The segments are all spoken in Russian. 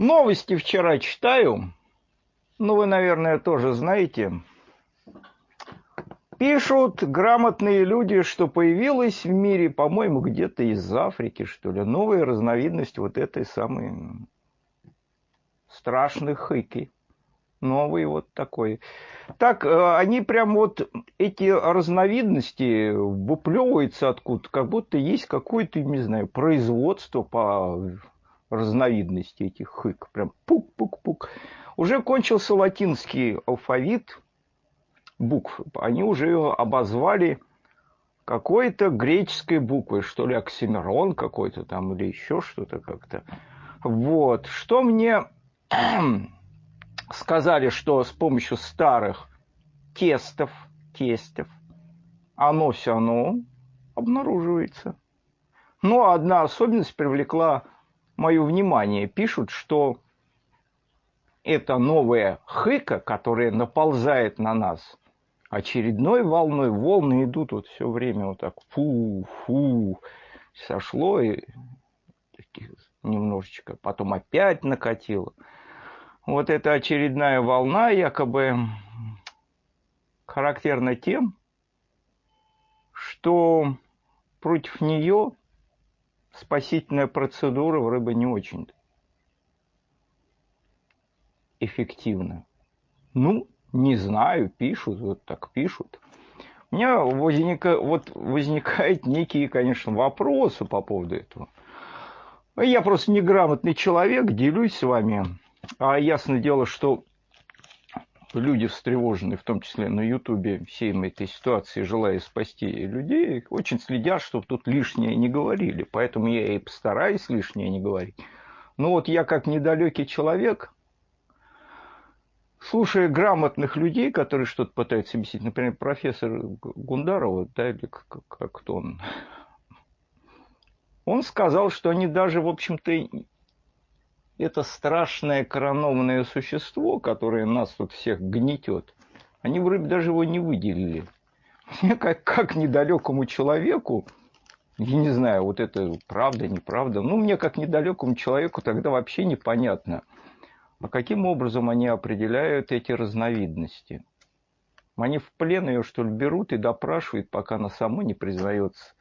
Новости вчера читаю. Ну, вы, наверное, тоже знаете. Пишут грамотные люди, что появилась в мире, по-моему, где-то из Африки, что ли, новая разновидность вот этой самой страшной хыки. Новый вот такой. Так, э, они прям вот, эти разновидности выплевываются откуда как будто есть какое-то, не знаю, производство по разновидности этих хык. Прям пук-пук-пук. Уже кончился латинский алфавит букв. Они уже его обозвали какой-то греческой буквой, что ли, оксимирон какой-то там, или еще что-то как-то. Вот. Что мне сказали, что с помощью старых тестов, тестов, оно все оно обнаруживается. Но одна особенность привлекла мое внимание. Пишут, что это новая хыка, которая наползает на нас, очередной волной, волны идут вот все время вот так, фу-фу, сошло и немножечко, потом опять накатило. Вот эта очередная волна якобы характерна тем, что против нее спасительная процедура в рыбы не очень эффективна. Ну, не знаю, пишут, вот так пишут. У меня возника, вот возникают некие, конечно, вопросы по поводу этого. Я просто неграмотный человек, делюсь с вами. А ясное дело, что люди встревоженные, в том числе на Ютубе, всей этой ситуации, желая спасти людей, очень следят, чтобы тут лишнее не говорили. Поэтому я и постараюсь лишнее не говорить. Но вот я как недалекий человек, слушая грамотных людей, которые что-то пытаются объяснить, например, профессор Гундарова, да, или как, как кто он, он сказал, что они даже, в общем-то, это страшное коронованное существо, которое нас тут всех гнетет, они вроде даже его не выделили. Мне как, как недалекому человеку, я не знаю, вот это правда, неправда, ну, мне как недалекому человеку тогда вообще непонятно, а каким образом они определяют эти разновидности. Они в плен ее, что ли, берут и допрашивают, пока она сама не признается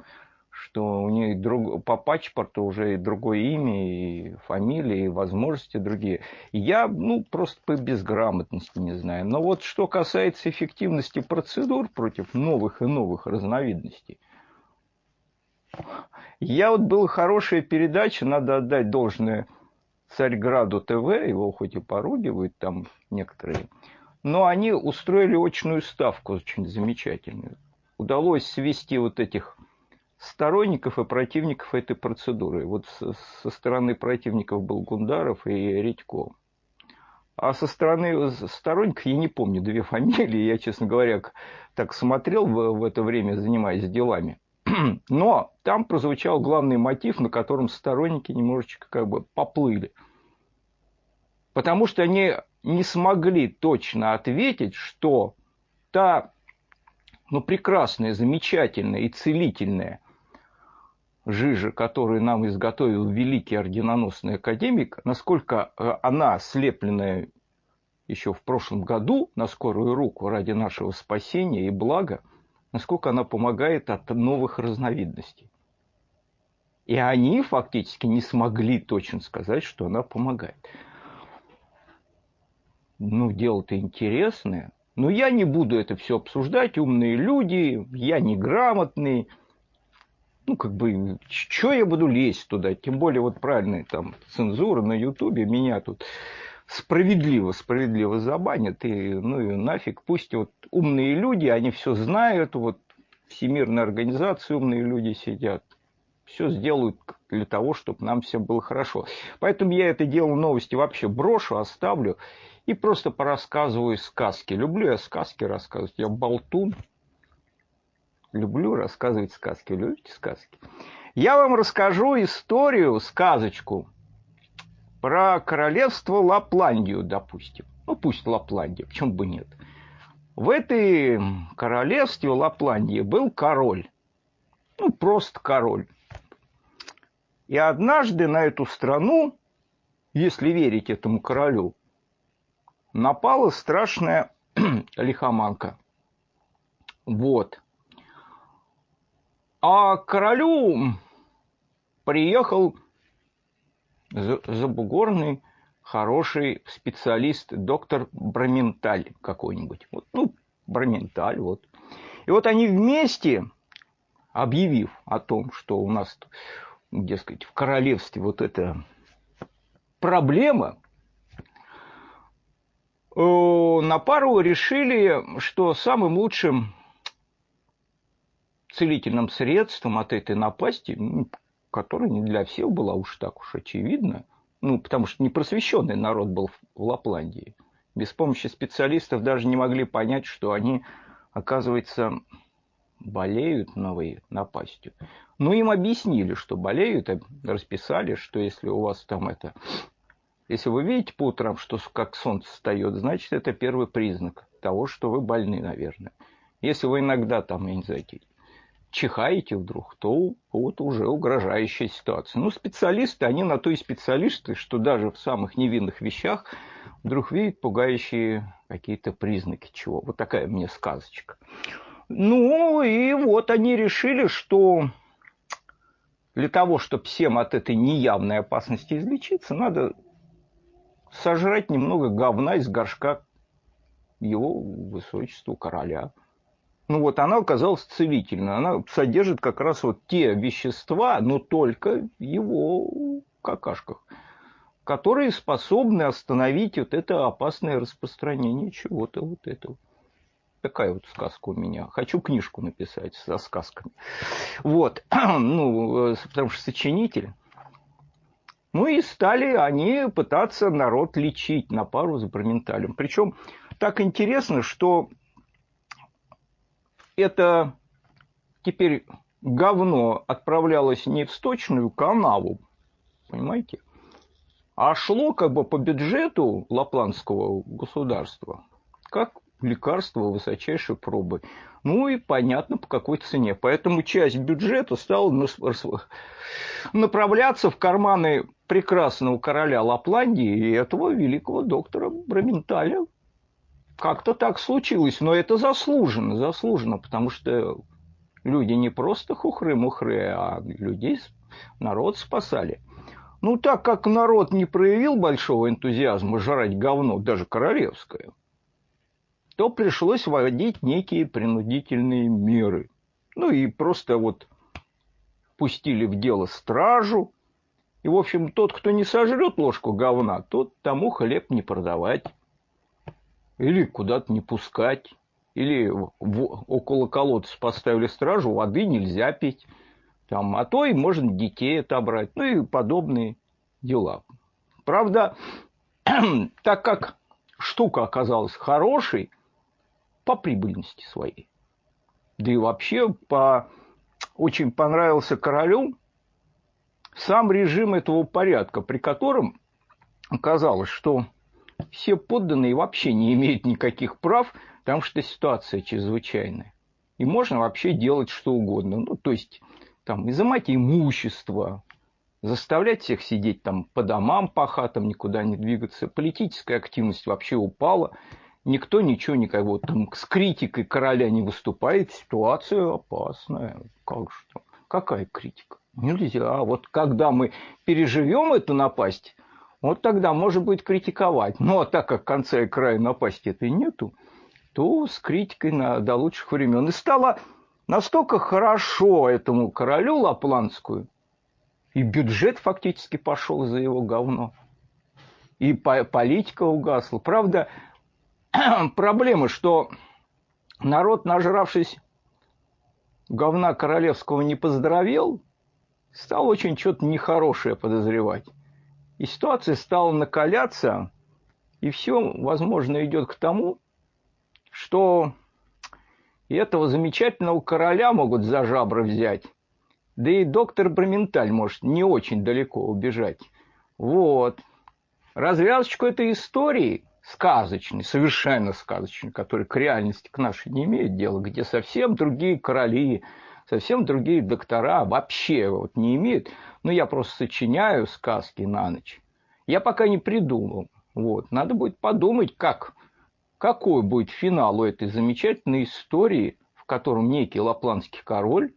что у нее друг, по паспорту уже и другое имя, и фамилия, и возможности другие. Я, ну, просто по безграмотности не знаю. Но вот что касается эффективности процедур против новых и новых разновидностей, я вот был хорошая передача, надо отдать должное Царьграду ТВ, его хоть и поругивают там некоторые, но они устроили очную ставку очень замечательную. Удалось свести вот этих сторонников и противников этой процедуры. Вот со стороны противников был Гундаров и Редько. А со стороны сторонников, я не помню две фамилии, я, честно говоря, так смотрел в, это время, занимаясь делами. Но там прозвучал главный мотив, на котором сторонники немножечко как бы поплыли. Потому что они не смогли точно ответить, что та ну, прекрасная, замечательная и целительная жижа, которую нам изготовил великий орденоносный академик, насколько э, она, слепленная еще в прошлом году на скорую руку ради нашего спасения и блага, насколько она помогает от новых разновидностей. И они фактически не смогли точно сказать, что она помогает. Ну, дело-то интересное. Но я не буду это все обсуждать. Умные люди, я неграмотный, ну, как бы, что я буду лезть туда? Тем более, вот правильная там цензура на Ютубе меня тут справедливо, справедливо забанят. И, ну, и нафиг, пусть вот умные люди, они все знают, вот Всемирная организация, умные люди сидят, все сделают для того, чтобы нам всем было хорошо. Поэтому я это дело новости вообще брошу, оставлю и просто порассказываю сказки. Люблю я сказки рассказывать, я болтун, Люблю рассказывать сказки. Любите сказки? Я вам расскажу историю, сказочку про королевство Лапландию, допустим. Ну, пусть Лапландия, почему бы нет. В этой королевстве Лапландии был король. Ну, просто король. И однажды на эту страну если верить этому королю, напала страшная лихоманка. Вот. А королю приехал забугорный хороший специалист, доктор Браменталь какой-нибудь. Вот, ну, Браменталь, вот. И вот они вместе, объявив о том, что у нас, дескать, в королевстве вот эта проблема, э, на пару решили, что самым лучшим целительным средством от этой напасти, которая не для всех была уж так уж очевидна, ну, потому что непросвещенный народ был в Лапландии. Без помощи специалистов даже не могли понять, что они, оказывается, болеют новой напастью. Ну, им объяснили, что болеют, расписали, что если у вас там это... Если вы видите по утрам, что как солнце встает, значит, это первый признак того, что вы больны, наверное. Если вы иногда там, я не знаю, чихаете вдруг, то вот уже угрожающая ситуация. Ну, специалисты, они на то и специалисты, что даже в самых невинных вещах вдруг видят пугающие какие-то признаки чего. Вот такая мне сказочка. Ну, и вот они решили, что для того, чтобы всем от этой неявной опасности излечиться, надо сожрать немного говна из горшка его высочеству короля – ну вот она оказалась целительной. Она содержит как раз вот те вещества, но только в его какашках, которые способны остановить вот это опасное распространение чего-то вот этого. Такая вот сказка у меня. Хочу книжку написать со сказками. Вот. Ну, потому что сочинитель. Ну и стали они пытаться народ лечить на пару с Броменталем. Причем так интересно, что это теперь говно отправлялось не в сточную канаву, понимаете, а шло как бы по бюджету лапландского государства, как лекарство высочайшей пробы. Ну и понятно, по какой цене. Поэтому часть бюджета стала направляться в карманы прекрасного короля Лапландии и этого великого доктора Браменталя, как-то так случилось, но это заслуженно, заслуженно, потому что люди не просто хухры-мухры, а людей, народ спасали. Ну, так как народ не проявил большого энтузиазма жрать говно, даже королевское, то пришлось вводить некие принудительные меры. Ну и просто вот пустили в дело стражу. И, в общем, тот, кто не сожрет ложку говна, тот тому хлеб не продавать или куда-то не пускать, или в, около колодца поставили стражу, воды нельзя пить, там, а то и можно детей отобрать, ну и подобные дела. Правда, так как штука оказалась хорошей по прибыльности своей, да и вообще по, очень понравился королю сам режим этого порядка, при котором оказалось, что все подданные вообще не имеют никаких прав, потому что ситуация чрезвычайная. И можно вообще делать что угодно. Ну, то есть, там, изымать имущество, заставлять всех сидеть там по домам, по хатам, никуда не двигаться. Политическая активность вообще упала. Никто ничего никого там с критикой короля не выступает. Ситуация опасная. Как же? Какая критика? Нельзя. А вот когда мы переживем эту напасть, вот тогда может быть критиковать. Но так как конца и края напасти этой нету, то с критикой на, до лучших времен. И стало настолько хорошо этому королю Лапландскую, и бюджет фактически пошел за его говно. И политика угасла. Правда, проблема, что народ, нажравшись говна королевского, не поздоровел, стал очень что-то нехорошее подозревать. И ситуация стала накаляться, и все, возможно, идет к тому, что и этого замечательного короля могут за жабры взять. Да и доктор Браменталь может не очень далеко убежать. Вот. Развязочку этой истории, сказочной, совершенно сказочной, которая к реальности к нашей не имеет дела, где совсем другие короли, совсем другие доктора вообще вот не имеют. Ну, я просто сочиняю сказки на ночь. я пока не придумал. Вот. Надо будет подумать, как, какой будет финал у этой замечательной истории, в котором некий лапландский король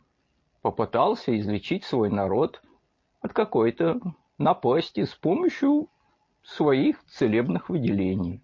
попытался излечить свой народ от какой-то напасти с помощью своих целебных выделений.